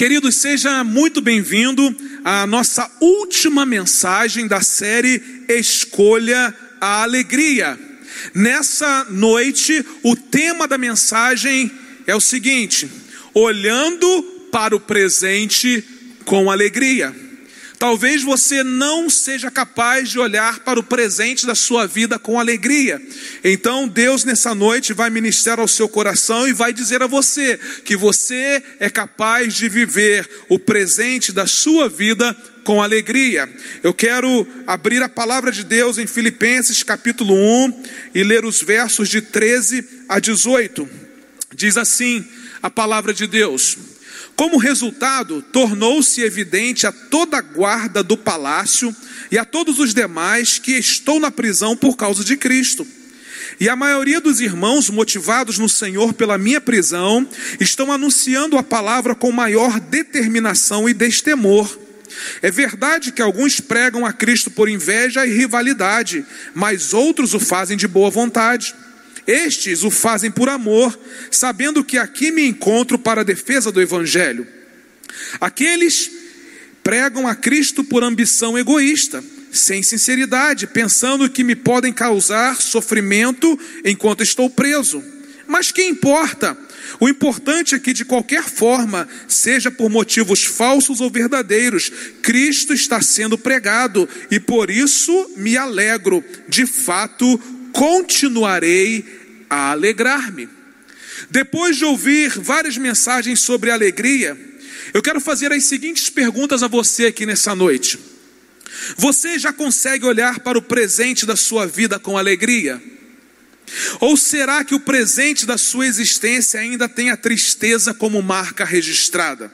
Queridos, seja muito bem-vindo à nossa última mensagem da série Escolha a Alegria. Nessa noite, o tema da mensagem é o seguinte: olhando para o presente com alegria. Talvez você não seja capaz de olhar para o presente da sua vida com alegria. Então, Deus nessa noite vai ministrar ao seu coração e vai dizer a você que você é capaz de viver o presente da sua vida com alegria. Eu quero abrir a palavra de Deus em Filipenses capítulo 1 e ler os versos de 13 a 18. Diz assim a palavra de Deus: como resultado, tornou-se evidente a toda a guarda do palácio e a todos os demais que estou na prisão por causa de Cristo. E a maioria dos irmãos, motivados no Senhor pela minha prisão, estão anunciando a palavra com maior determinação e destemor. É verdade que alguns pregam a Cristo por inveja e rivalidade, mas outros o fazem de boa vontade. Estes o fazem por amor, sabendo que aqui me encontro para a defesa do Evangelho. Aqueles pregam a Cristo por ambição egoísta, sem sinceridade, pensando que me podem causar sofrimento enquanto estou preso. Mas que importa? O importante é que, de qualquer forma, seja por motivos falsos ou verdadeiros, Cristo está sendo pregado e por isso me alegro. De fato, continuarei a alegrar-me. Depois de ouvir várias mensagens sobre alegria, eu quero fazer as seguintes perguntas a você aqui nessa noite. Você já consegue olhar para o presente da sua vida com alegria? Ou será que o presente da sua existência ainda tem a tristeza como marca registrada?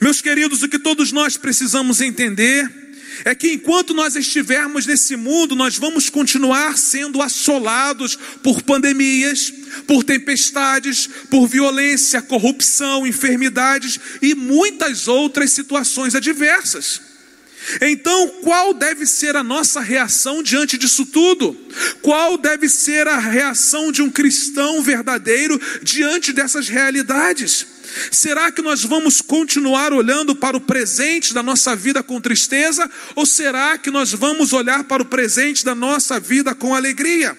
Meus queridos, o que todos nós precisamos entender é que enquanto nós estivermos nesse mundo, nós vamos continuar sendo assolados por pandemias, por tempestades, por violência, corrupção, enfermidades e muitas outras situações adversas. Então, qual deve ser a nossa reação diante disso tudo? Qual deve ser a reação de um cristão verdadeiro diante dessas realidades? Será que nós vamos continuar olhando para o presente da nossa vida com tristeza? Ou será que nós vamos olhar para o presente da nossa vida com alegria?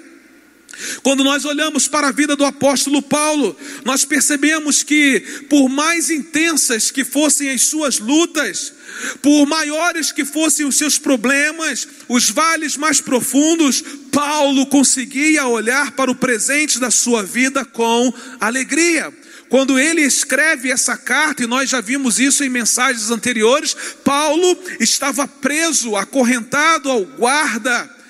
Quando nós olhamos para a vida do apóstolo Paulo, nós percebemos que, por mais intensas que fossem as suas lutas, por maiores que fossem os seus problemas, os vales mais profundos, Paulo conseguia olhar para o presente da sua vida com alegria. Quando ele escreve essa carta, e nós já vimos isso em mensagens anteriores, Paulo estava preso, acorrentado ao guarda.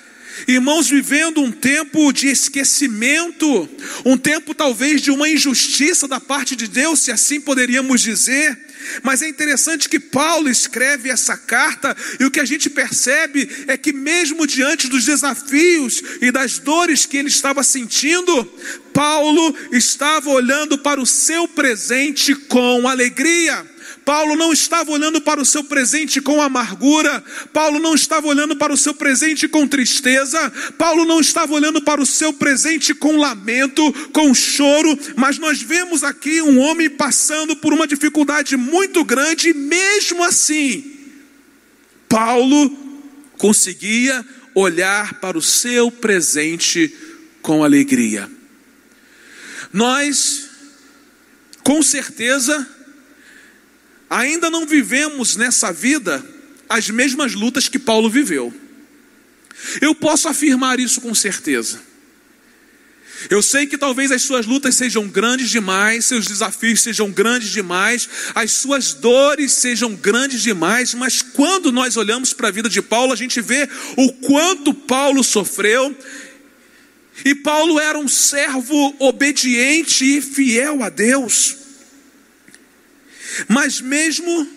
Irmãos, vivendo um tempo de esquecimento, um tempo talvez de uma injustiça da parte de Deus, se assim poderíamos dizer. Mas é interessante que Paulo escreve essa carta e o que a gente percebe é que, mesmo diante dos desafios e das dores que ele estava sentindo, Paulo estava olhando para o seu presente com alegria. Paulo não estava olhando para o seu presente com amargura, Paulo não estava olhando para o seu presente com tristeza, Paulo não estava olhando para o seu presente com lamento, com choro, mas nós vemos aqui um homem passando por uma dificuldade muito grande, e mesmo assim, Paulo conseguia olhar para o seu presente com alegria. Nós, com certeza, ainda não vivemos nessa vida as mesmas lutas que Paulo viveu. Eu posso afirmar isso com certeza. Eu sei que talvez as suas lutas sejam grandes demais, seus desafios sejam grandes demais, as suas dores sejam grandes demais, mas quando nós olhamos para a vida de Paulo, a gente vê o quanto Paulo sofreu. E Paulo era um servo obediente e fiel a Deus. Mas mesmo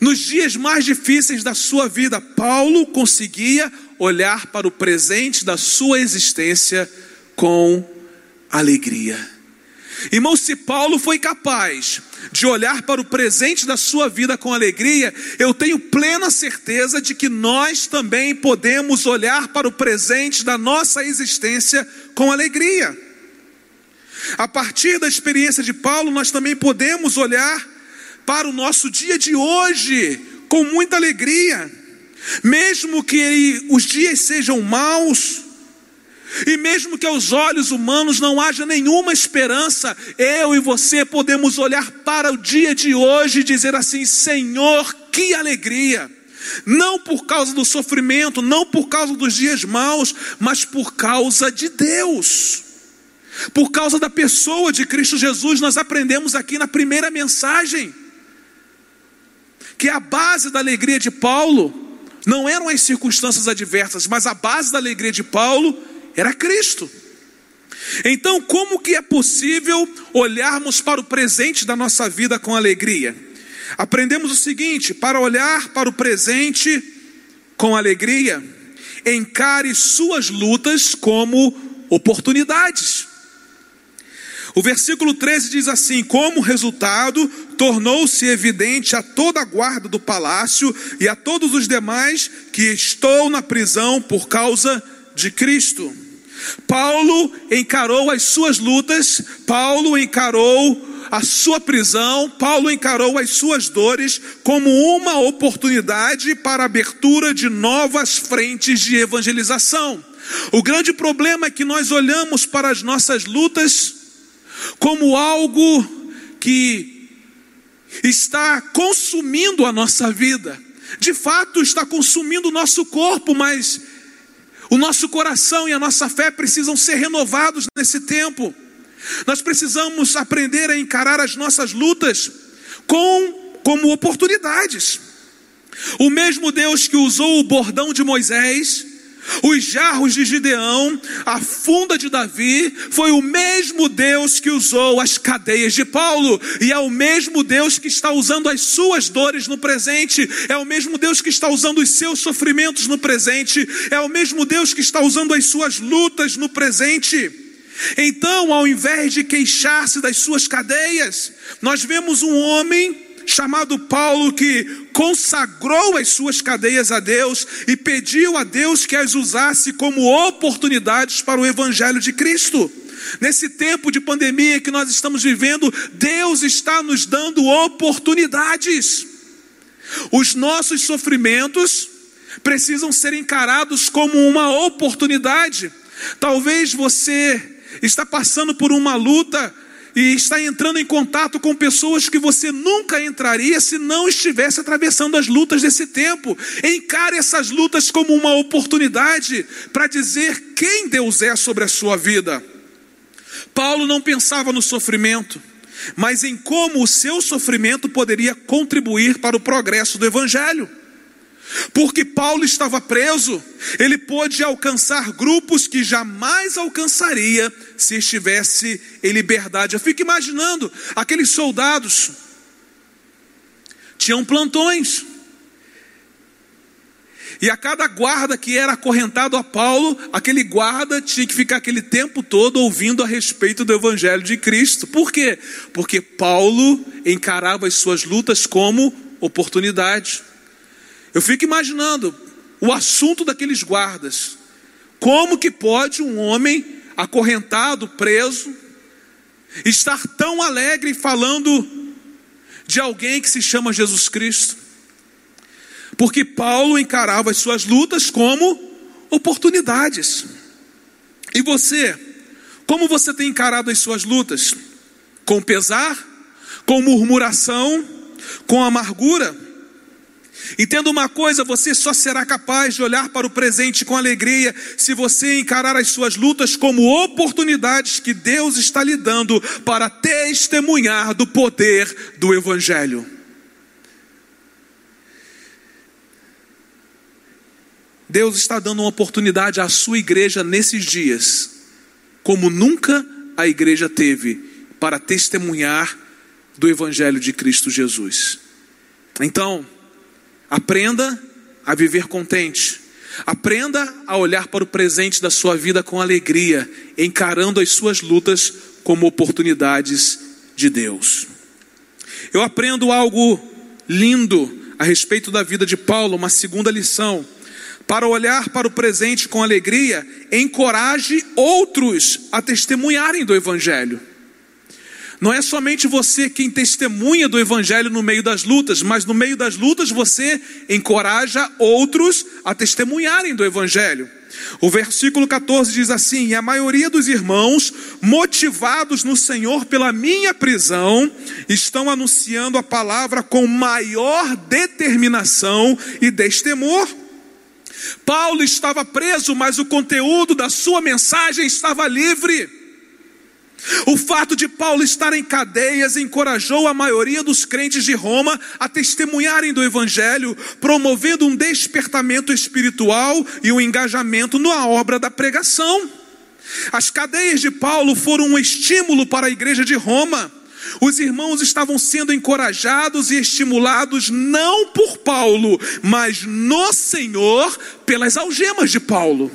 nos dias mais difíceis da sua vida, Paulo conseguia olhar para o presente da sua existência com alegria. Irmão, se Paulo foi capaz de olhar para o presente da sua vida com alegria, eu tenho plena certeza de que nós também podemos olhar para o presente da nossa existência com alegria. A partir da experiência de Paulo, nós também podemos olhar para o nosso dia de hoje com muita alegria, mesmo que os dias sejam maus, e mesmo que aos olhos humanos não haja nenhuma esperança, eu e você podemos olhar para o dia de hoje e dizer assim: Senhor, que alegria! Não por causa do sofrimento, não por causa dos dias maus, mas por causa de Deus. Por causa da pessoa de Cristo Jesus, nós aprendemos aqui na primeira mensagem que a base da alegria de Paulo não eram as circunstâncias adversas, mas a base da alegria de Paulo era Cristo. Então, como que é possível olharmos para o presente da nossa vida com alegria? Aprendemos o seguinte: para olhar para o presente com alegria, encare suas lutas como oportunidades. O versículo 13 diz assim: Como resultado, tornou-se evidente a toda a guarda do palácio e a todos os demais que estou na prisão por causa de Cristo. Paulo encarou as suas lutas, Paulo encarou a sua prisão, Paulo encarou as suas dores como uma oportunidade para a abertura de novas frentes de evangelização. O grande problema é que nós olhamos para as nossas lutas como algo que está consumindo a nossa vida. De fato, está consumindo o nosso corpo, mas o nosso coração e a nossa fé precisam ser renovados nesse tempo. Nós precisamos aprender a encarar as nossas lutas com como oportunidades. O mesmo Deus que usou o bordão de Moisés, os jarros de Gideão, a funda de Davi, foi o mesmo Deus que usou as cadeias de Paulo, e é o mesmo Deus que está usando as suas dores no presente, é o mesmo Deus que está usando os seus sofrimentos no presente, é o mesmo Deus que está usando as suas lutas no presente. Então, ao invés de queixar-se das suas cadeias, nós vemos um homem chamado Paulo que consagrou as suas cadeias a Deus e pediu a Deus que as usasse como oportunidades para o evangelho de Cristo. Nesse tempo de pandemia que nós estamos vivendo, Deus está nos dando oportunidades. Os nossos sofrimentos precisam ser encarados como uma oportunidade. Talvez você está passando por uma luta e está entrando em contato com pessoas que você nunca entraria se não estivesse atravessando as lutas desse tempo. Encare essas lutas como uma oportunidade para dizer quem Deus é sobre a sua vida. Paulo não pensava no sofrimento, mas em como o seu sofrimento poderia contribuir para o progresso do Evangelho. Porque Paulo estava preso, ele pôde alcançar grupos que jamais alcançaria se estivesse em liberdade. Eu fico imaginando aqueles soldados tinham plantões. E a cada guarda que era acorrentado a Paulo, aquele guarda tinha que ficar aquele tempo todo ouvindo a respeito do Evangelho de Cristo. Por quê? Porque Paulo encarava as suas lutas como oportunidade. Eu fico imaginando o assunto daqueles guardas. Como que pode um homem acorrentado, preso, estar tão alegre falando de alguém que se chama Jesus Cristo? Porque Paulo encarava as suas lutas como oportunidades. E você, como você tem encarado as suas lutas? Com pesar? Com murmuração? Com amargura? Entenda uma coisa: você só será capaz de olhar para o presente com alegria se você encarar as suas lutas como oportunidades que Deus está lhe dando para testemunhar do poder do Evangelho. Deus está dando uma oportunidade à sua igreja nesses dias, como nunca a igreja teve, para testemunhar do Evangelho de Cristo Jesus. Então, Aprenda a viver contente. Aprenda a olhar para o presente da sua vida com alegria, encarando as suas lutas como oportunidades de Deus. Eu aprendo algo lindo a respeito da vida de Paulo, uma segunda lição. Para olhar para o presente com alegria, encoraje outros a testemunharem do Evangelho. Não é somente você quem testemunha do Evangelho no meio das lutas, mas no meio das lutas você encoraja outros a testemunharem do Evangelho. O versículo 14 diz assim: E a maioria dos irmãos, motivados no Senhor pela minha prisão, estão anunciando a palavra com maior determinação e destemor. Paulo estava preso, mas o conteúdo da sua mensagem estava livre. O fato de Paulo estar em cadeias encorajou a maioria dos crentes de Roma a testemunharem do Evangelho, promovendo um despertamento espiritual e um engajamento na obra da pregação. As cadeias de Paulo foram um estímulo para a igreja de Roma. Os irmãos estavam sendo encorajados e estimulados não por Paulo, mas no Senhor pelas algemas de Paulo.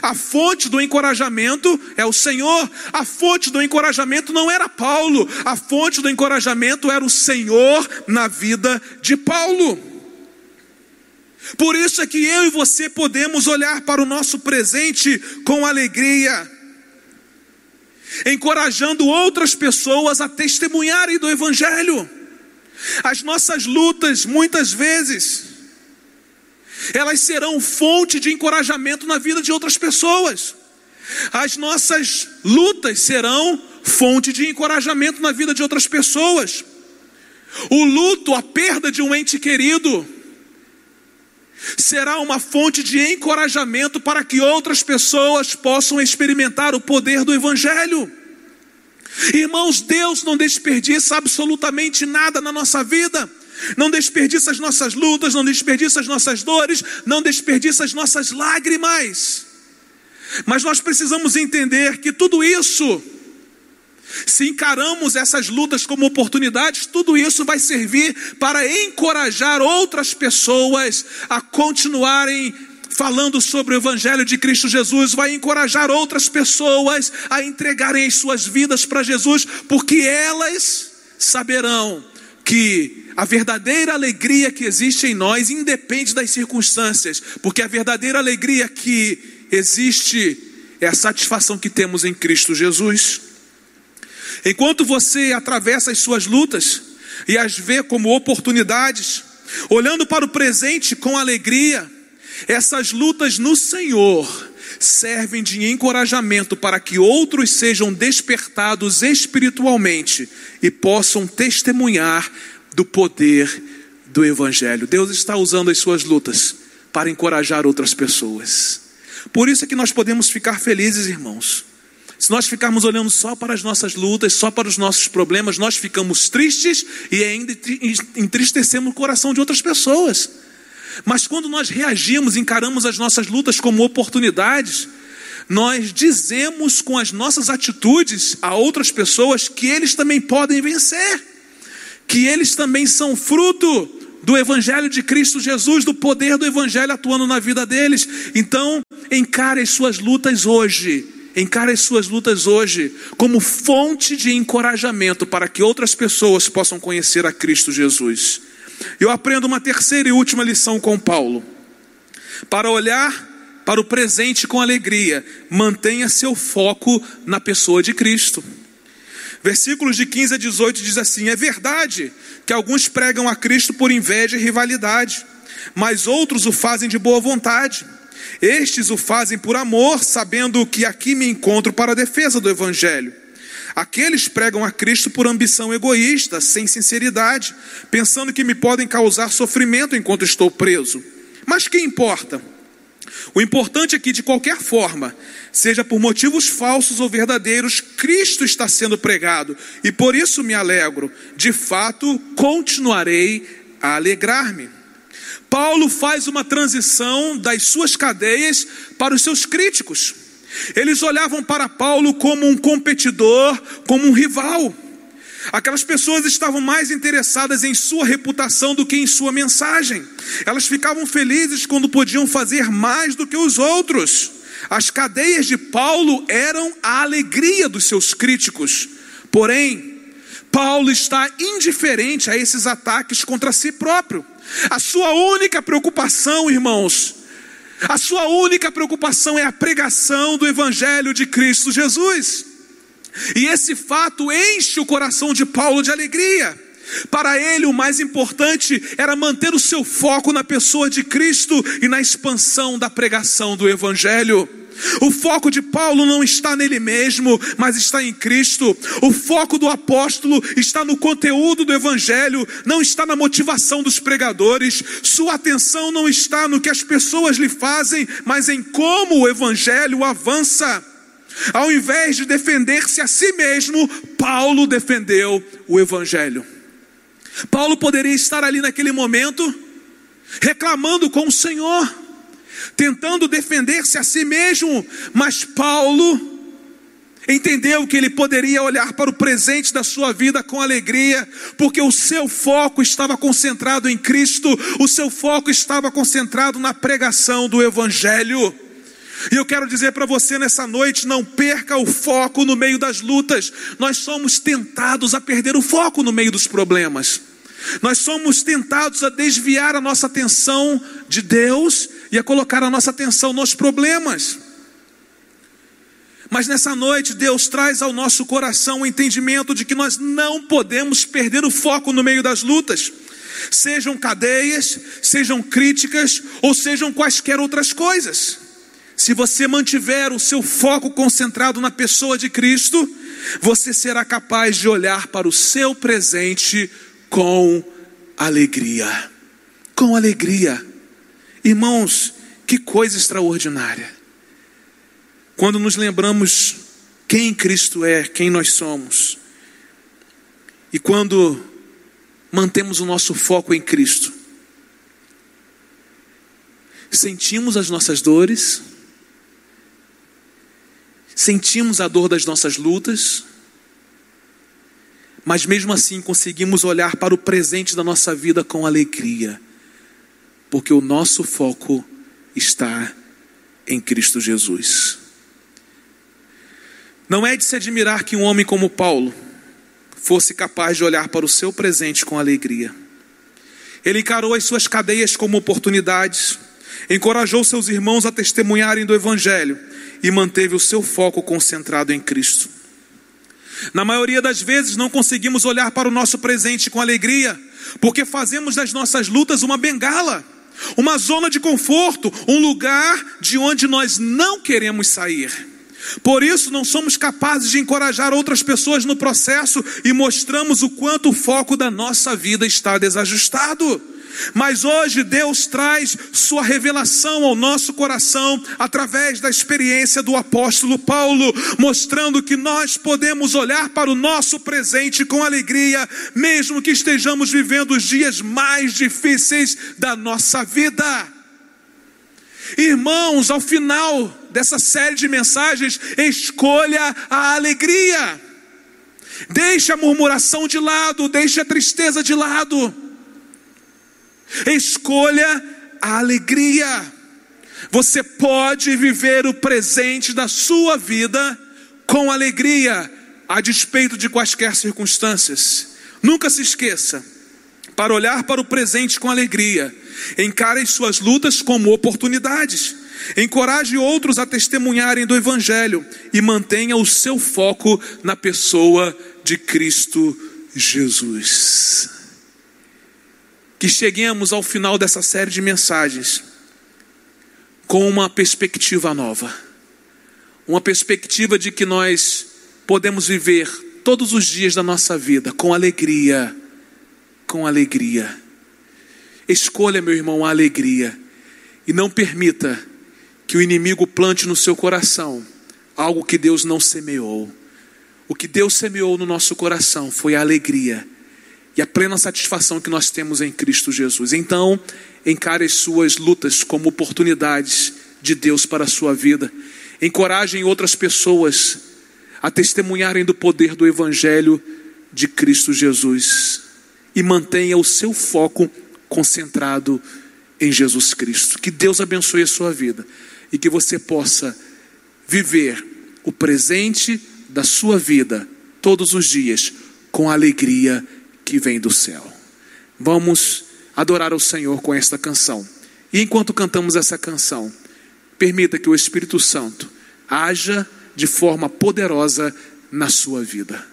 A fonte do encorajamento é o Senhor. A fonte do encorajamento não era Paulo. A fonte do encorajamento era o Senhor na vida de Paulo. Por isso é que eu e você podemos olhar para o nosso presente com alegria, encorajando outras pessoas a testemunharem do Evangelho. As nossas lutas, muitas vezes, elas serão fonte de encorajamento na vida de outras pessoas. As nossas lutas serão fonte de encorajamento na vida de outras pessoas. O luto, a perda de um ente querido, será uma fonte de encorajamento para que outras pessoas possam experimentar o poder do Evangelho. Irmãos, Deus não desperdiça absolutamente nada na nossa vida. Não desperdiça as nossas lutas, não desperdiça as nossas dores, não desperdiça as nossas lágrimas. Mas nós precisamos entender que tudo isso, se encaramos essas lutas como oportunidades, tudo isso vai servir para encorajar outras pessoas a continuarem falando sobre o Evangelho de Cristo Jesus, vai encorajar outras pessoas a entregarem as suas vidas para Jesus, porque elas saberão que a verdadeira alegria que existe em nós independe das circunstâncias, porque a verdadeira alegria que existe é a satisfação que temos em Cristo Jesus. Enquanto você atravessa as suas lutas e as vê como oportunidades, olhando para o presente com alegria, essas lutas no Senhor servem de encorajamento para que outros sejam despertados espiritualmente e possam testemunhar do poder do Evangelho. Deus está usando as suas lutas para encorajar outras pessoas. Por isso é que nós podemos ficar felizes, irmãos. Se nós ficarmos olhando só para as nossas lutas, só para os nossos problemas, nós ficamos tristes e ainda entristecemos o coração de outras pessoas. Mas quando nós reagimos, encaramos as nossas lutas como oportunidades, nós dizemos com as nossas atitudes a outras pessoas que eles também podem vencer que eles também são fruto do Evangelho de Cristo Jesus, do poder do Evangelho atuando na vida deles. Então, encare as suas lutas hoje, encare as suas lutas hoje como fonte de encorajamento para que outras pessoas possam conhecer a Cristo Jesus. Eu aprendo uma terceira e última lição com Paulo. Para olhar para o presente com alegria, mantenha seu foco na pessoa de Cristo. Versículos de 15 a 18 diz assim: É verdade que alguns pregam a Cristo por inveja e rivalidade, mas outros o fazem de boa vontade. Estes o fazem por amor, sabendo que aqui me encontro para a defesa do Evangelho. Aqueles pregam a Cristo por ambição egoísta, sem sinceridade, pensando que me podem causar sofrimento enquanto estou preso. Mas que importa? O importante é que, de qualquer forma, seja por motivos falsos ou verdadeiros, Cristo está sendo pregado, e por isso me alegro. De fato, continuarei a alegrar-me. Paulo faz uma transição das suas cadeias para os seus críticos. Eles olhavam para Paulo como um competidor, como um rival. Aquelas pessoas estavam mais interessadas em sua reputação do que em sua mensagem. Elas ficavam felizes quando podiam fazer mais do que os outros. As cadeias de Paulo eram a alegria dos seus críticos. Porém, Paulo está indiferente a esses ataques contra si próprio. A sua única preocupação, irmãos, a sua única preocupação é a pregação do Evangelho de Cristo Jesus. E esse fato enche o coração de Paulo de alegria. Para ele, o mais importante era manter o seu foco na pessoa de Cristo e na expansão da pregação do Evangelho. O foco de Paulo não está nele mesmo, mas está em Cristo. O foco do apóstolo está no conteúdo do Evangelho, não está na motivação dos pregadores. Sua atenção não está no que as pessoas lhe fazem, mas em como o Evangelho avança. Ao invés de defender-se a si mesmo, Paulo defendeu o Evangelho. Paulo poderia estar ali naquele momento, reclamando com o Senhor, tentando defender-se a si mesmo, mas Paulo entendeu que ele poderia olhar para o presente da sua vida com alegria, porque o seu foco estava concentrado em Cristo, o seu foco estava concentrado na pregação do Evangelho. E eu quero dizer para você nessa noite: não perca o foco no meio das lutas. Nós somos tentados a perder o foco no meio dos problemas. Nós somos tentados a desviar a nossa atenção de Deus e a colocar a nossa atenção nos problemas. Mas nessa noite, Deus traz ao nosso coração o entendimento de que nós não podemos perder o foco no meio das lutas, sejam cadeias, sejam críticas ou sejam quaisquer outras coisas. Se você mantiver o seu foco concentrado na pessoa de Cristo, você será capaz de olhar para o seu presente com alegria. Com alegria. Irmãos, que coisa extraordinária. Quando nos lembramos quem Cristo é, quem nós somos, e quando mantemos o nosso foco em Cristo, sentimos as nossas dores, sentimos a dor das nossas lutas, mas mesmo assim conseguimos olhar para o presente da nossa vida com alegria, porque o nosso foco está em Cristo Jesus. Não é de se admirar que um homem como Paulo fosse capaz de olhar para o seu presente com alegria. Ele encarou as suas cadeias como oportunidades, encorajou seus irmãos a testemunharem do Evangelho e manteve o seu foco concentrado em Cristo. Na maioria das vezes não conseguimos olhar para o nosso presente com alegria, porque fazemos das nossas lutas uma bengala, uma zona de conforto, um lugar de onde nós não queremos sair. Por isso, não somos capazes de encorajar outras pessoas no processo e mostramos o quanto o foco da nossa vida está desajustado. Mas hoje Deus traz sua revelação ao nosso coração através da experiência do apóstolo Paulo, mostrando que nós podemos olhar para o nosso presente com alegria, mesmo que estejamos vivendo os dias mais difíceis da nossa vida. Irmãos, ao final dessa série de mensagens, escolha a alegria. Deixe a murmuração de lado, deixe a tristeza de lado. Escolha a alegria. Você pode viver o presente da sua vida com alegria, a despeito de quaisquer circunstâncias. Nunca se esqueça, para olhar para o presente com alegria, encare as suas lutas como oportunidades. Encoraje outros a testemunharem do Evangelho e mantenha o seu foco na pessoa de Cristo Jesus que cheguemos ao final dessa série de mensagens com uma perspectiva nova. Uma perspectiva de que nós podemos viver todos os dias da nossa vida com alegria, com alegria. Escolha, meu irmão, a alegria e não permita que o inimigo plante no seu coração algo que Deus não semeou. O que Deus semeou no nosso coração foi a alegria e a plena satisfação que nós temos em Cristo Jesus. Então, encare as suas lutas como oportunidades de Deus para a sua vida. Encorajem outras pessoas a testemunharem do poder do Evangelho de Cristo Jesus. E mantenha o seu foco concentrado em Jesus Cristo. Que Deus abençoe a sua vida e que você possa viver o presente da sua vida todos os dias com alegria que vem do céu. Vamos adorar o Senhor com esta canção. E enquanto cantamos essa canção, permita que o Espírito Santo haja de forma poderosa na sua vida.